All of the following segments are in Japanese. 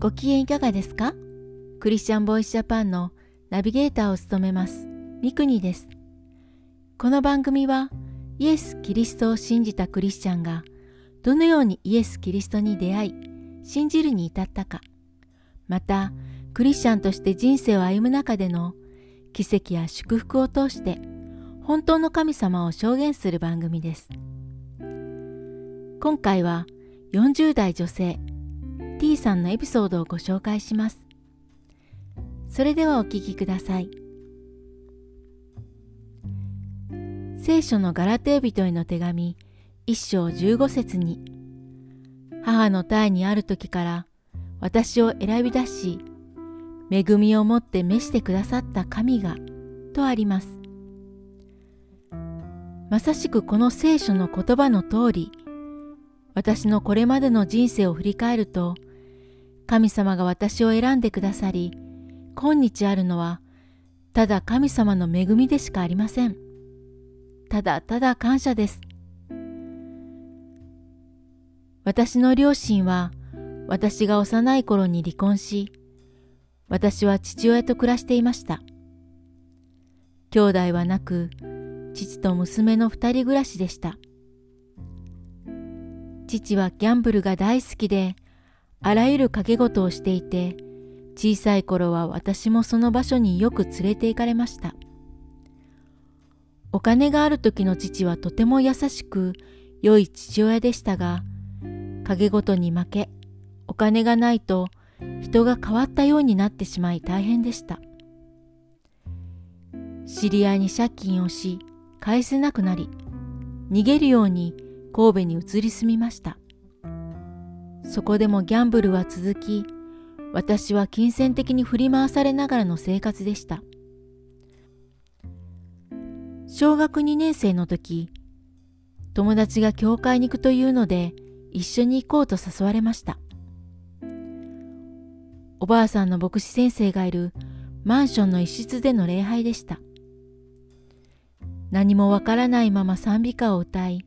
ご機嫌いかがですか？クリスチャンボイスジャパンのナビゲーターを務めますミクニです。この番組はイエス・キリストを信じたクリスチャンがどのようにイエス・キリストに出会い信じるに至ったかまたクリスチャンとして人生を歩む中での奇跡や祝福を通して本当の神様を証言する番組です。今回は40代女性 T さんのエピソードをご紹介します。それではお聞きください。聖書のガラテー人への手紙一章十五節に母の体にある時から私を選び出し恵みをもって召してくださった神がとあります。まさしくこの聖書の言葉の通り私のこれまでの人生を振り返ると神様が私を選んでくださり、今日あるのは、ただ神様の恵みでしかありません。ただただ感謝です。私の両親は、私が幼い頃に離婚し、私は父親と暮らしていました。兄弟はなく、父と娘の二人暮らしでした。父はギャンブルが大好きで、あらゆる掛け事をしていて、小さい頃は私もその場所によく連れて行かれました。お金がある時の父はとても優しく良い父親でしたが、影事に負け、お金がないと人が変わったようになってしまい大変でした。知り合いに借金をし、返せなくなり、逃げるように神戸に移り住みました。そこでもギャンブルは続き、私は金銭的に振り回されながらの生活でした。小学2年生の時、友達が教会に行くというので一緒に行こうと誘われました。おばあさんの牧師先生がいるマンションの一室での礼拝でした。何もわからないまま賛美歌を歌い、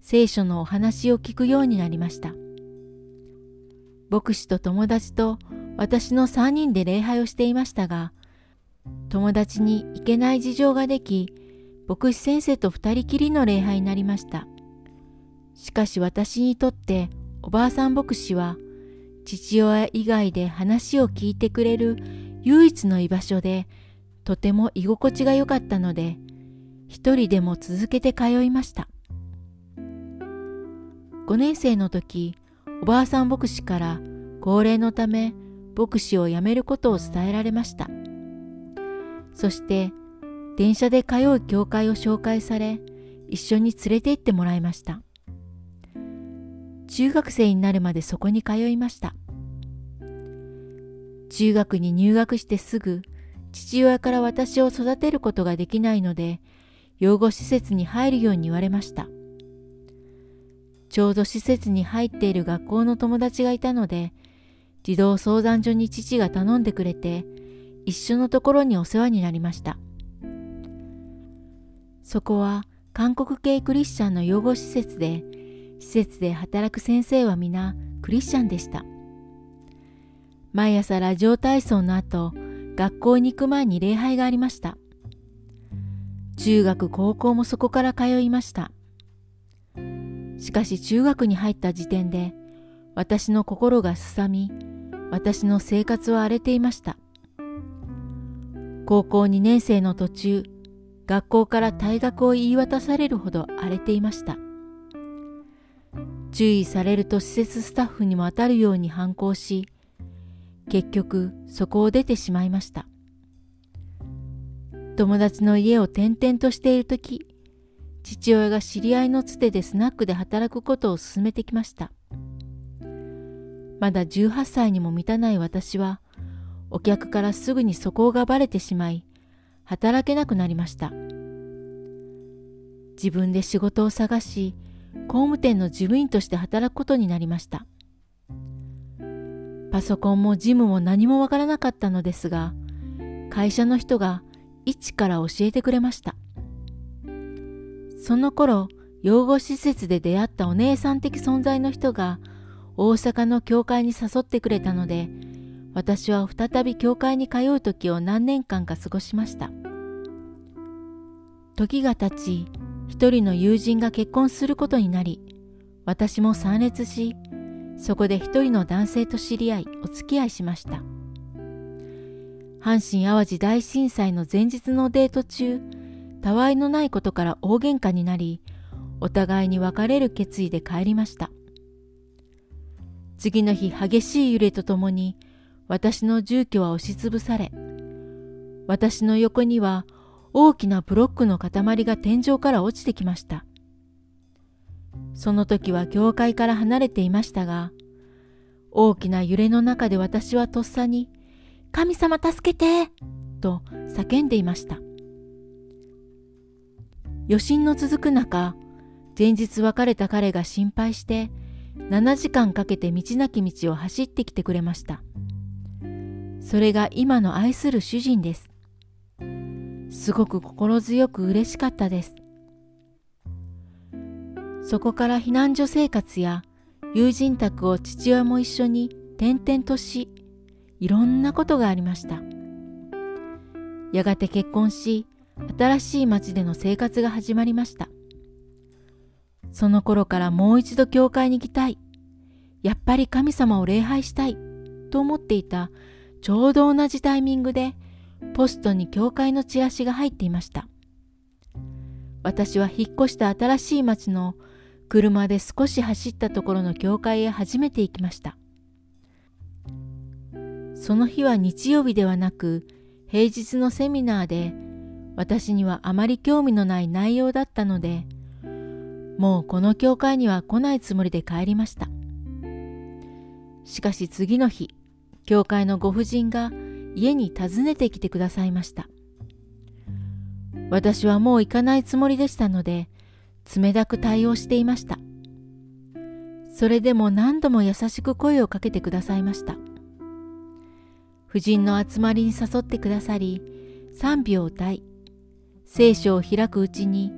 聖書のお話を聞くようになりました。牧師と友達と私の3人で礼拝をしていましたが、友達に行けない事情ができ、牧師先生と二人きりの礼拝になりました。しかし私にとっておばあさん牧師は、父親以外で話を聞いてくれる唯一の居場所で、とても居心地が良かったので、一人でも続けて通いました。5年生の時、おばあさん牧師から高齢のため牧師を辞めることを伝えられました。そして電車で通う教会を紹介され一緒に連れて行ってもらいました。中学生になるまでそこに通いました。中学に入学してすぐ父親から私を育てることができないので養護施設に入るように言われました。ちょうど施設に入っている学校の友達がいたので、児童相談所に父が頼んでくれて、一緒のところにお世話になりました。そこは韓国系クリスチャンの養護施設で、施設で働く先生は皆クリスチャンでした。毎朝ラジオ体操の後、学校に行く前に礼拝がありました。中学高校もそこから通いました。しかし中学に入った時点で私の心がすさみ、私の生活は荒れていました。高校2年生の途中、学校から退学を言い渡されるほど荒れていました。注意されると施設スタッフにも当たるように反抗し、結局そこを出てしまいました。友達の家を転々としている時父親が知り合いのつてでスナックで働くことを勧めてきました。まだ18歳にも満たない私は、お客からすぐに素行がばれてしまい、働けなくなりました。自分で仕事を探し、工務店の事務員として働くことになりました。パソコンも事務も何もわからなかったのですが、会社の人が一から教えてくれました。その頃、養護施設で出会ったお姉さん的存在の人が大阪の教会に誘ってくれたので私は再び教会に通う時を何年間か過ごしました。時が経ち一人の友人が結婚することになり私も参列しそこで一人の男性と知り合いお付き合いしました。阪神・淡路大震災の前日のデート中たわいのないことから大喧嘩になりお互いに別れる決意で帰りました。次の日激しい揺れとともに私の住居は押しつぶされ私の横には大きなブロックの塊が天井から落ちてきました。その時は教会から離れていましたが大きな揺れの中で私はとっさに「神様助けて!」と叫んでいました。余震の続く中前日別れた彼が心配して7時間かけて道なき道を走ってきてくれました。それが今の愛する主人です。すごく心強く嬉しかったです。そこから避難所生活や友人宅を父親も一緒に転々としいろんなことがありました。やがて結婚し新しい町での生活が始まりました。その頃からもう一度教会に行きたい。やっぱり神様を礼拝したい。と思っていたちょうど同じタイミングでポストに教会のチラシが入っていました。私は引っ越した新しい町の車で少し走ったところの教会へ初めて行きました。その日は日曜日ではなく平日のセミナーで私にはあまり興味のない内容だったのでもうこの教会には来ないつもりで帰りました。しかし次の日教会のご婦人が家に訪ねてきてくださいました。私はもう行かないつもりでしたので冷たく対応していました。それでも何度も優しく声をかけてくださいました。婦人の集まりに誘ってくださり賛美を歌い聖書を開くうちに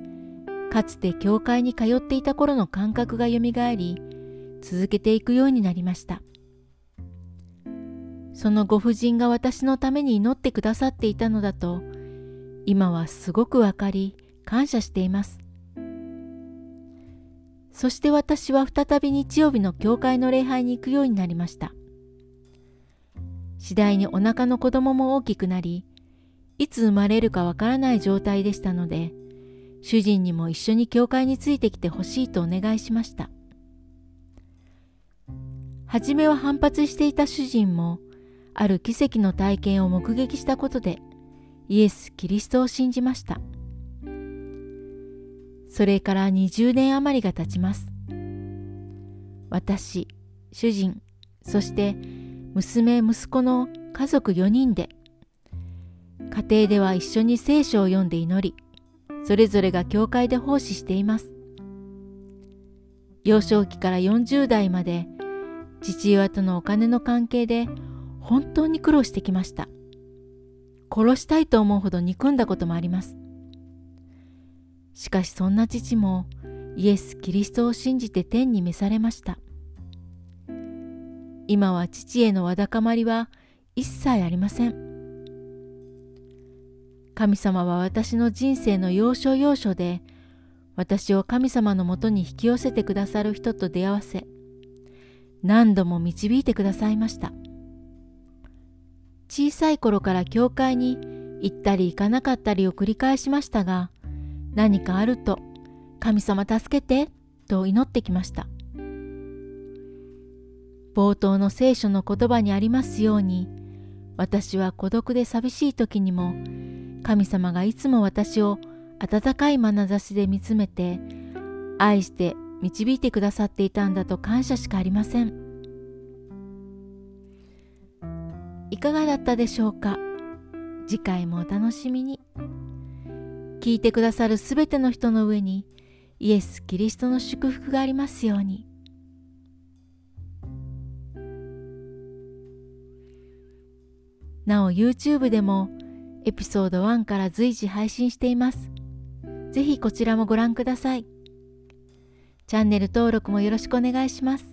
かつて教会に通っていた頃の感覚がよみがえり続けていくようになりました。そのご婦人が私のために祈ってくださっていたのだと今はすごくわかり感謝しています。そして私は再び日曜日の教会の礼拝に行くようになりました。次第にお腹の子供も大きくなりいつ生まれるかわからない状態でしたので主人にも一緒に教会についてきてほしいとお願いしました。初めは反発していた主人もある奇跡の体験を目撃したことでイエス・キリストを信じました。それから20年余りが経ちます。私主人そして娘息子の家族4人で家庭では一緒に聖書を読んで祈りそれぞれが教会で奉仕しています。幼少期から40代まで父親とのお金の関係で本当に苦労してきました。殺したいと思うほど憎んだこともあります。しかしそんな父もイエス・キリストを信じて天に召されました。今は父へのわだかまりは一切ありません。神様は私の人生の要所要所で私を神様のもとに引き寄せてくださる人と出会わせ何度も導いてくださいました。小さい頃から教会に行ったり行かなかったりを繰り返しましたが何かあると神様助けてと祈ってきました。冒頭の聖書の言葉にありますように私は孤独で寂しい時にも神様がいつも私を温かい眼差しで見つめて愛して導いてくださっていたんだと感謝しかありません。いかがだったでしょうか？次回もお楽しみに。聞いてくださるすべての人の上にイエス・キリストの祝福がありますように。なお YouTube でもエピソード1から随時配信しています。ぜひこちらもご覧ください。チャンネル登録もよろしくお願いします。